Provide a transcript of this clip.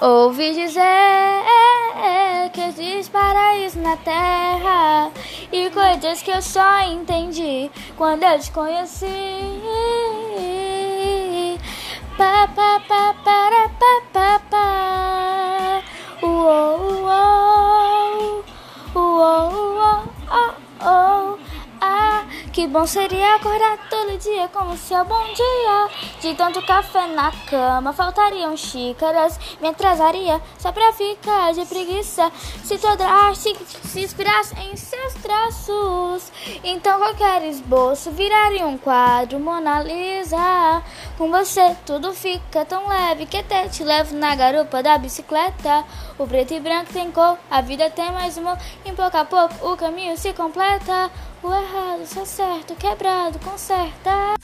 Ouvi dizer que existe paraíso na terra e coisas que eu só entendi quando eu te conheci. Que bom seria acordar todo dia como seu bom dia. De tanto café na cama, faltariam xícaras. Me atrasaria só pra ficar de preguiça. Se toda arte se inspirasse em seus traços, então qualquer esboço viraria um quadro Mona Lisa. Com você tudo fica tão leve que até te levo na garupa da bicicleta. O preto e branco tem cor, a vida tem mais humor. Em pouco a pouco o caminho se completa. O errado, só certo, quebrado, conserta.